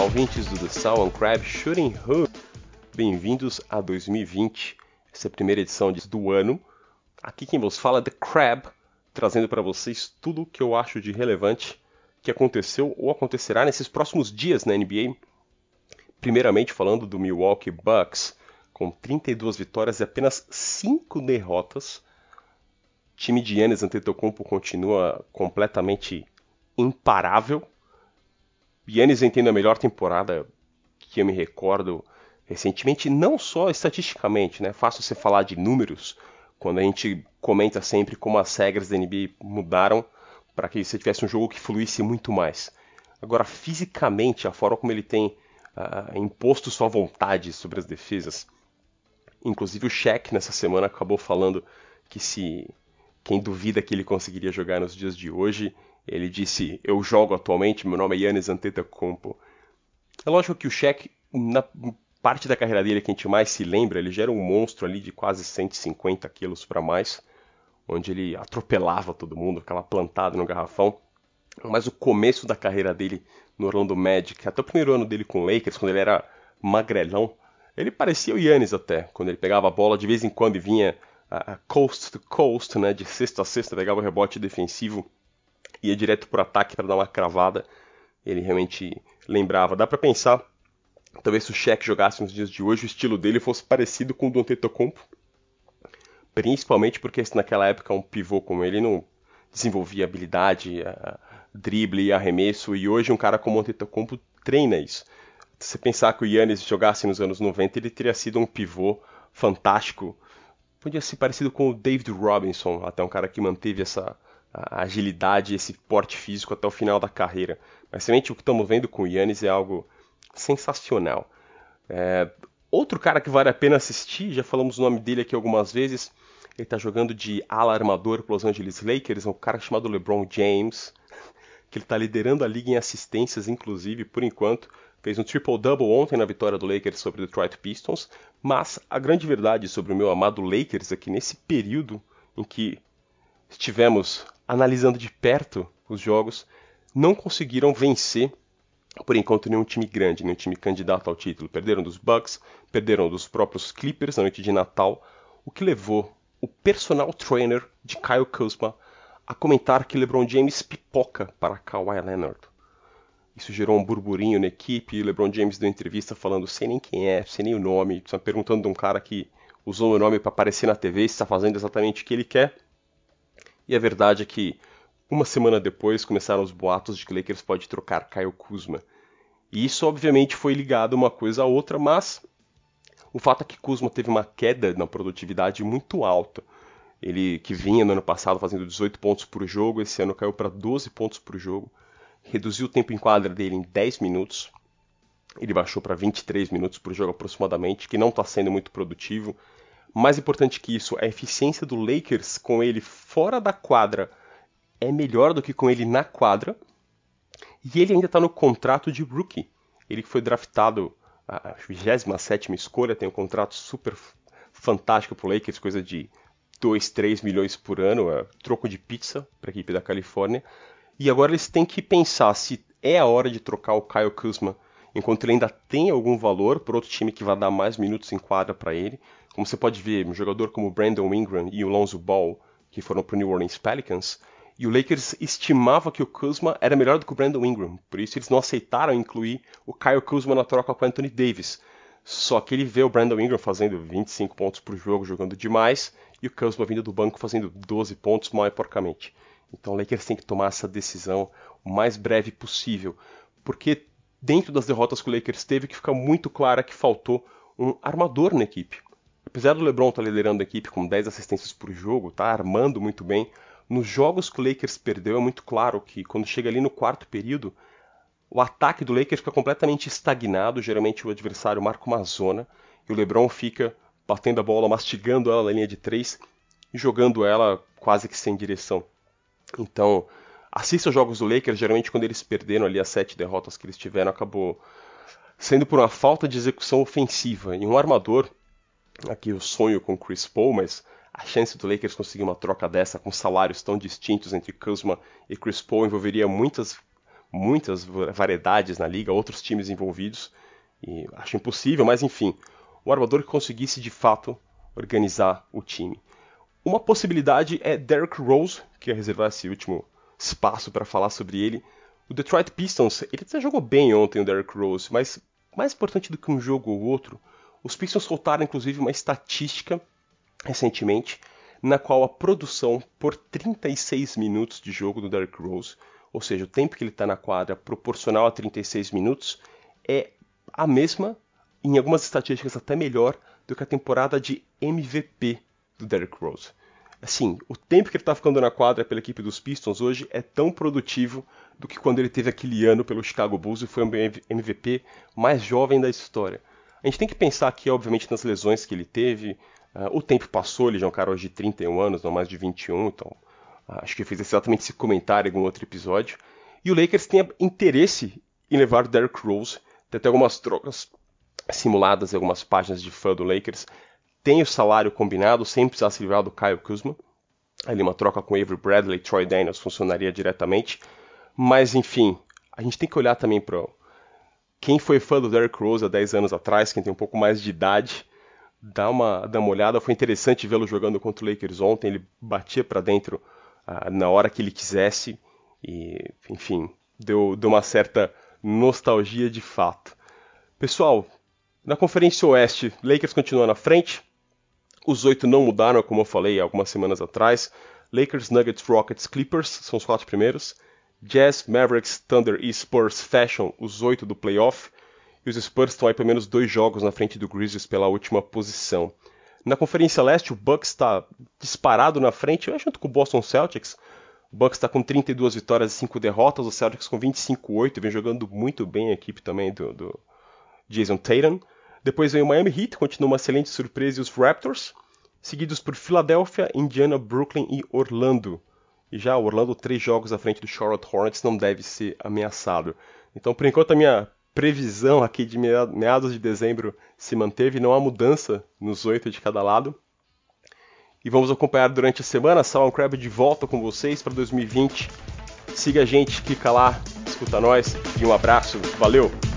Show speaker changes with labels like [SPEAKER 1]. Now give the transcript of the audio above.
[SPEAKER 1] Olá, ouvintes do The Salmon Crab Shooting Hood. Bem-vindos a 2020, essa é a primeira edição do ano. Aqui quem vos fala é The Crab, trazendo para vocês tudo o que eu acho de relevante que aconteceu ou acontecerá nesses próximos dias na NBA. Primeiramente falando do Milwaukee Bucks, com 32 vitórias e apenas 5 derrotas. O time de Yannis Antetokounmpo continua completamente imparável. Yannis vem tendo a melhor temporada que eu me recordo recentemente, não só estatisticamente, né? Fácil você falar de números quando a gente comenta sempre como as regras da NBA mudaram para que você tivesse um jogo que fluísse muito mais. Agora, fisicamente, a forma como ele tem uh, imposto sua vontade sobre as defesas. Inclusive o Shaq nessa semana acabou falando que se quem duvida que ele conseguiria jogar nos dias de hoje, ele disse: "Eu jogo atualmente, meu nome é Yannis Antetokounmpo". É lógico que o Shaq na parte da carreira dele que a gente mais se lembra, ele já era um monstro ali de quase 150 quilos para mais, onde ele atropelava todo mundo, ficava plantado no garrafão. Mas o começo da carreira dele no Orlando Magic, até o primeiro ano dele com o Lakers, quando ele era magrelão, ele parecia o Yannis até, quando ele pegava a bola de vez em quando e vinha uh, coast to coast, né, de cesta a cesta, pegava o rebote defensivo, ia direto pro ataque para dar uma cravada. Ele realmente lembrava. Dá para pensar, talvez se o Shaq jogasse nos dias de hoje, o estilo dele fosse parecido com o do Antetokounmpo, principalmente porque naquela época um pivô como ele não desenvolvia habilidade, uh, drible e arremesso, e hoje um cara como o Antetokounmpo treina isso. Se você pensar que o Yannis jogasse nos anos 90, ele teria sido um pivô fantástico, podia ser parecido com o David Robinson, até um cara que manteve essa agilidade, esse porte físico até o final da carreira. Mas realmente o que estamos vendo com o Yannis é algo sensacional. É, outro cara que vale a pena assistir, já falamos o nome dele aqui algumas vezes, ele está jogando de ala armador para Los Angeles Lakers, é um cara chamado LeBron James, que ele está liderando a liga em assistências, inclusive, por enquanto. Fez um triple-double ontem na vitória do Lakers sobre o Detroit Pistons, mas a grande verdade sobre o meu amado Lakers é que nesse período em que estivemos analisando de perto os jogos, não conseguiram vencer, por enquanto, nenhum time grande, nenhum time candidato ao título. Perderam dos Bucks, perderam dos próprios Clippers na noite de Natal, o que levou o personal trainer de Kyle Kuzma a comentar que LeBron James pipoca para Kawhi Leonard. Isso gerou um burburinho na equipe, e LeBron James deu entrevista falando sem nem quem é, sem nem o nome, perguntando de um cara que usou o nome para aparecer na TV, se está fazendo exatamente o que ele quer. E a verdade é que uma semana depois começaram os boatos de que Lakers pode trocar Kyle Kuzma. E isso obviamente foi ligado uma coisa a outra, mas o fato é que Kuzma teve uma queda na produtividade muito alta. Ele que vinha no ano passado fazendo 18 pontos por jogo, esse ano caiu para 12 pontos por jogo. Reduziu o tempo em quadra dele em 10 minutos. Ele baixou para 23 minutos por jogo aproximadamente, que não está sendo muito produtivo. Mais importante que isso, a eficiência do Lakers com ele fora da quadra é melhor do que com ele na quadra. E ele ainda está no contrato de rookie. Ele foi draftado a 27 escolha, tem um contrato super fantástico para o Lakers, coisa de 2, 3 milhões por ano, é troco de pizza para a equipe da Califórnia. E agora eles têm que pensar se é a hora de trocar o Kyle Kuzma enquanto ele ainda tem algum valor para outro time que vai dar mais minutos em quadra para ele. Como você pode ver, um jogador como Brandon Ingram e o Lonzo Ball, que foram para o New Orleans Pelicans, e o Lakers estimava que o Kuzma era melhor do que o Brandon Ingram, por isso eles não aceitaram incluir o Kyle Kuzma na troca com o Anthony Davis. Só que ele vê o Brandon Ingram fazendo 25 pontos por jogo, jogando demais, e o Kuzma vindo do banco fazendo 12 pontos mal e porcamente. Então o Lakers tem que tomar essa decisão o mais breve possível, porque dentro das derrotas que o Lakers teve, que fica muito clara que faltou um armador na equipe. Apesar do LeBron estar tá liderando a equipe com 10 assistências por jogo, tá armando muito bem, nos jogos que o Lakers perdeu é muito claro que quando chega ali no quarto período, o ataque do Lakers fica completamente estagnado, geralmente o adversário marca uma zona e o LeBron fica batendo a bola, mastigando ela na linha de três e jogando ela quase que sem direção. Então, assista os jogos do Lakers, geralmente quando eles perderam ali as sete derrotas que eles tiveram, acabou sendo por uma falta de execução ofensiva. E um armador, aqui o sonho com Chris Paul, mas a chance do Lakers conseguir uma troca dessa com salários tão distintos entre Kuzma e Chris Paul envolveria muitas muitas variedades na liga, outros times envolvidos, e acho impossível, mas enfim, um armador que conseguisse de fato organizar o time. Uma possibilidade é Derrick Rose, que ia reservar esse último espaço para falar sobre ele. O Detroit Pistons, ele até jogou bem ontem o Derrick Rose, mas mais importante do que um jogo ou outro, os Pistons soltaram inclusive uma estatística recentemente na qual a produção por 36 minutos de jogo do Derrick Rose, ou seja, o tempo que ele está na quadra proporcional a 36 minutos, é a mesma, em algumas estatísticas até melhor, do que a temporada de MVP do Derrick Rose. Assim, o tempo que ele está ficando na quadra pela equipe dos Pistons hoje é tão produtivo do que quando ele teve aquele ano pelo Chicago Bulls e foi o MVP mais jovem da história. A gente tem que pensar aqui, obviamente, nas lesões que ele teve, Uh, o tempo passou, ele já é um cara hoje de 31 anos, não mais de 21, então uh, acho que eu fiz exatamente esse comentário em algum outro episódio. E o Lakers tem interesse em levar o Derrick Rose, tem até algumas trocas simuladas em algumas páginas de fã do Lakers. Tem o salário combinado, sem precisar se livrar do Kyle Kuzma. Ali uma troca com Avery Bradley Troy Daniels funcionaria diretamente. Mas enfim, a gente tem que olhar também para quem foi fã do Derrick Rose há 10 anos atrás, quem tem um pouco mais de idade, dá uma, dá uma olhada. Foi interessante vê-lo jogando contra o Lakers ontem. Ele batia para dentro uh, na hora que ele quisesse. E, enfim, deu, deu uma certa nostalgia de fato. Pessoal, na Conferência Oeste, Lakers continua na frente. Os oito não mudaram, como eu falei algumas semanas atrás. Lakers, Nuggets, Rockets, Clippers são os quatro primeiros. Jazz, Mavericks, Thunder e Spurs fecham os oito do playoff e os Spurs estão aí pelo menos dois jogos na frente do Grizzlies pela última posição. Na Conferência Leste, o Bucks está disparado na frente, junto com o Boston Celtics. O Bucks está com 32 vitórias e 5 derrotas, o Celtics com 25-8, vem jogando muito bem a equipe também do, do Jason Tatum. Depois vem o Miami Heat, continua uma excelente surpresa, e os Raptors, seguidos por Filadélfia, Indiana, Brooklyn e Orlando. E já Orlando, três jogos à frente do Charlotte Hornets, não deve ser ameaçado. Então, por enquanto, a minha previsão aqui de meados de dezembro se manteve, não há mudança nos oito de cada lado. E vamos acompanhar durante a semana. Salon Crab de volta com vocês para 2020. Siga a gente, clica lá, escuta nós e um abraço. Valeu!